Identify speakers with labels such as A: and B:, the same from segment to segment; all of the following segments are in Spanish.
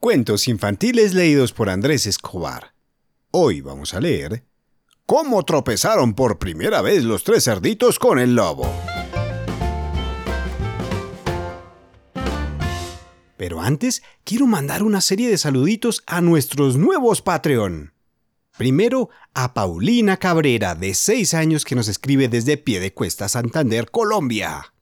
A: Cuentos infantiles leídos por Andrés Escobar. Hoy vamos a leer ¿Cómo tropezaron por primera vez los tres cerditos con el lobo? Pero antes, quiero mandar una serie de saluditos a nuestros nuevos Patreon. Primero, a Paulina Cabrera, de 6 años, que nos escribe desde Piedecuesta, Santander, Colombia.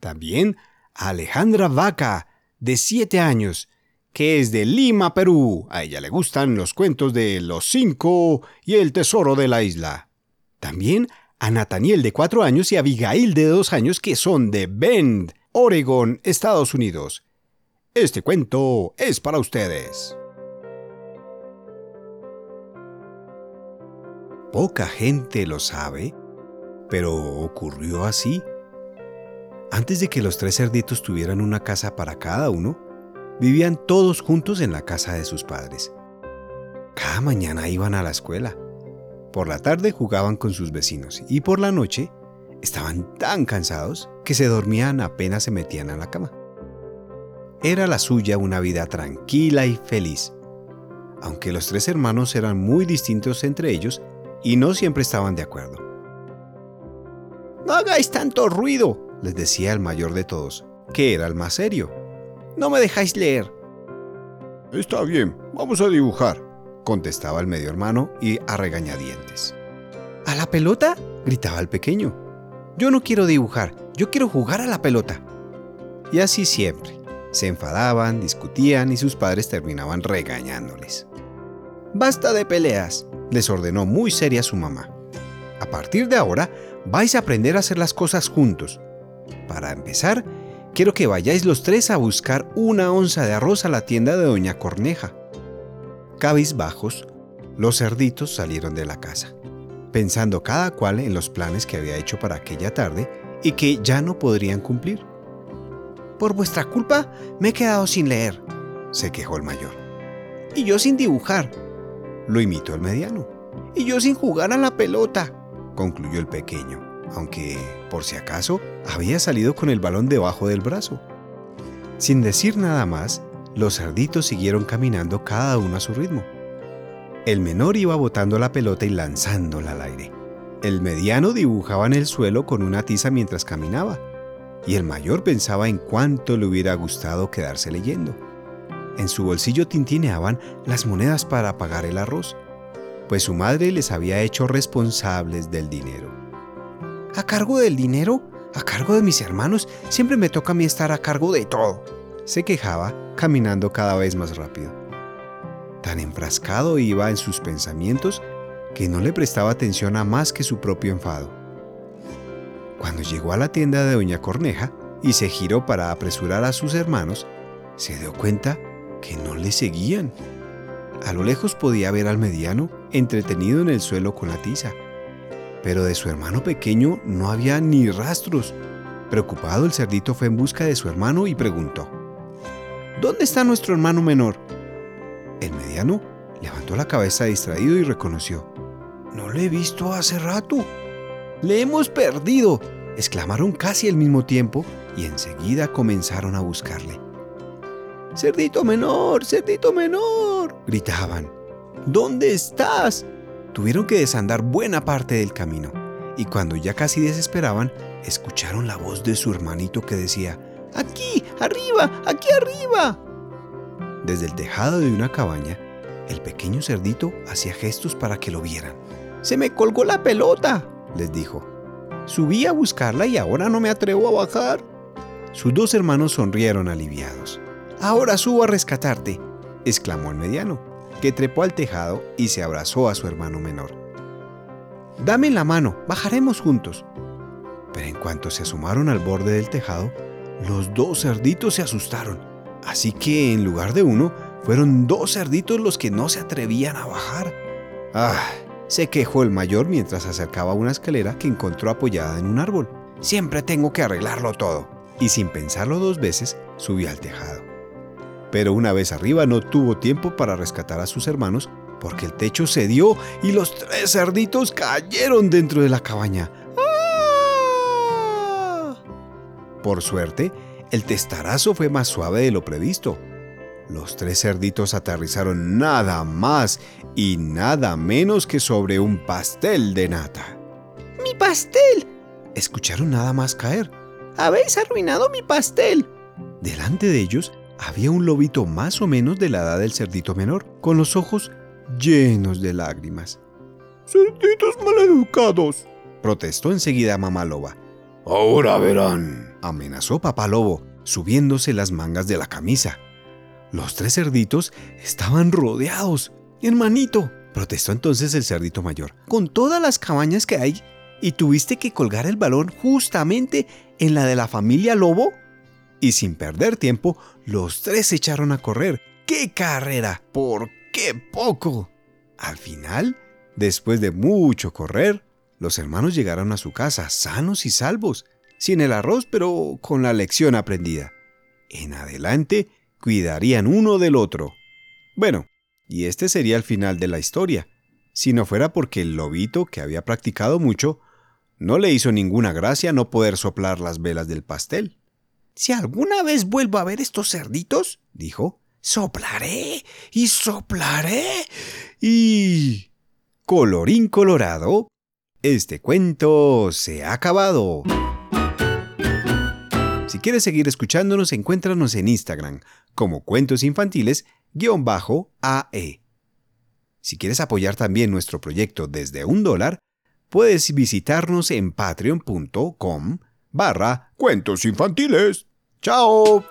A: También a Alejandra Vaca, de 7 años, que es de Lima, Perú. A ella le gustan los cuentos de Los Cinco y El Tesoro de la Isla. También a Nathaniel, de 4 años, y a Abigail, de 2 años, que son de Bend, Oregon, Estados Unidos. Este cuento es para ustedes. Poca gente lo sabe, pero ocurrió así. Antes de que los tres cerditos tuvieran una casa para cada uno, vivían todos juntos en la casa de sus padres. Cada mañana iban a la escuela. Por la tarde jugaban con sus vecinos y por la noche estaban tan cansados que se dormían apenas se metían a la cama. Era la suya una vida tranquila y feliz. Aunque los tres hermanos eran muy distintos entre ellos, y no siempre estaban de acuerdo. No hagáis tanto ruido, les decía el mayor de todos, que era el más serio. No me dejáis leer. Está bien, vamos a dibujar, contestaba el medio hermano y a regañadientes. ¿A la pelota? gritaba el pequeño. Yo no quiero dibujar, yo quiero jugar a la pelota. Y así siempre. Se enfadaban, discutían y sus padres terminaban regañándoles. Basta de peleas, les ordenó muy seria su mamá. A partir de ahora, vais a aprender a hacer las cosas juntos. Para empezar, quiero que vayáis los tres a buscar una onza de arroz a la tienda de Doña Corneja. bajos, los cerditos salieron de la casa, pensando cada cual en los planes que había hecho para aquella tarde y que ya no podrían cumplir. Por vuestra culpa me he quedado sin leer, se quejó el mayor. Y yo sin dibujar, lo imitó el mediano. Y yo sin jugar a la pelota, concluyó el pequeño, aunque, por si acaso, había salido con el balón debajo del brazo. Sin decir nada más, los cerditos siguieron caminando cada uno a su ritmo. El menor iba botando la pelota y lanzándola al aire. El mediano dibujaba en el suelo con una tiza mientras caminaba, y el mayor pensaba en cuánto le hubiera gustado quedarse leyendo. En su bolsillo tintineaban las monedas para pagar el arroz, pues su madre les había hecho responsables del dinero. ¿A cargo del dinero? ¿A cargo de mis hermanos? Siempre me toca a mí estar a cargo de todo. Se quejaba, caminando cada vez más rápido. Tan enfrascado iba en sus pensamientos que no le prestaba atención a más que su propio enfado. Cuando llegó a la tienda de Doña Corneja y se giró para apresurar a sus hermanos, se dio cuenta que no le seguían. A lo lejos podía ver al mediano entretenido en el suelo con la tiza, pero de su hermano pequeño no había ni rastros. Preocupado, el cerdito fue en busca de su hermano y preguntó, ¿Dónde está nuestro hermano menor? El mediano levantó la cabeza distraído y reconoció, No le he visto hace rato. Le hemos perdido, exclamaron casi al mismo tiempo y enseguida comenzaron a buscarle. Cerdito menor, cerdito menor, gritaban. ¿Dónde estás? Tuvieron que desandar buena parte del camino, y cuando ya casi desesperaban, escucharon la voz de su hermanito que decía, ¡Aquí, arriba, aquí arriba! Desde el tejado de una cabaña, el pequeño cerdito hacía gestos para que lo vieran. ¡Se me colgó la pelota! les dijo. Subí a buscarla y ahora no me atrevo a bajar. Sus dos hermanos sonrieron aliviados. Ahora subo a rescatarte, exclamó el mediano, que trepó al tejado y se abrazó a su hermano menor. Dame la mano, bajaremos juntos. Pero en cuanto se asomaron al borde del tejado, los dos cerditos se asustaron. Así que en lugar de uno, fueron dos cerditos los que no se atrevían a bajar. ¡Ah! se quejó el mayor mientras acercaba una escalera que encontró apoyada en un árbol. Siempre tengo que arreglarlo todo. Y sin pensarlo dos veces, subió al tejado pero una vez arriba no tuvo tiempo para rescatar a sus hermanos porque el techo cedió y los tres cerditos cayeron dentro de la cabaña. ¡Ah! Por suerte, el testarazo fue más suave de lo previsto. los tres cerditos aterrizaron nada más y nada menos que sobre un pastel de nata.
B: ¡Mi pastel!
A: Escucharon nada más caer.
B: ¡Habéis arruinado mi pastel!
A: Delante de ellos había un lobito más o menos de la edad del cerdito menor, con los ojos llenos de lágrimas.
C: ¡Cerditos maleducados!
A: protestó enseguida mamá loba.
C: Ahora verán,
A: amenazó papá lobo, subiéndose las mangas de la camisa. Los tres cerditos estaban rodeados. Hermanito, protestó entonces el cerdito mayor, con todas las cabañas que hay, ¿y tuviste que colgar el balón justamente en la de la familia lobo? Y sin perder tiempo, los tres se echaron a correr. ¡Qué carrera! ¡Por qué poco! Al final, después de mucho correr, los hermanos llegaron a su casa sanos y salvos, sin el arroz, pero con la lección aprendida. En adelante, cuidarían uno del otro. Bueno, y este sería el final de la historia, si no fuera porque el lobito, que había practicado mucho, no le hizo ninguna gracia no poder soplar las velas del pastel.
B: Si alguna vez vuelvo a ver estos cerditos, dijo, soplaré y soplaré y...
A: Colorín colorado, este cuento se ha acabado. Si quieres seguir escuchándonos, encuéntranos en Instagram como Cuentos Infantiles-AE. Si quieres apoyar también nuestro proyecto desde un dólar, puedes visitarnos en patreon.com barra
C: Cuentos Infantiles.
A: ¡Chao!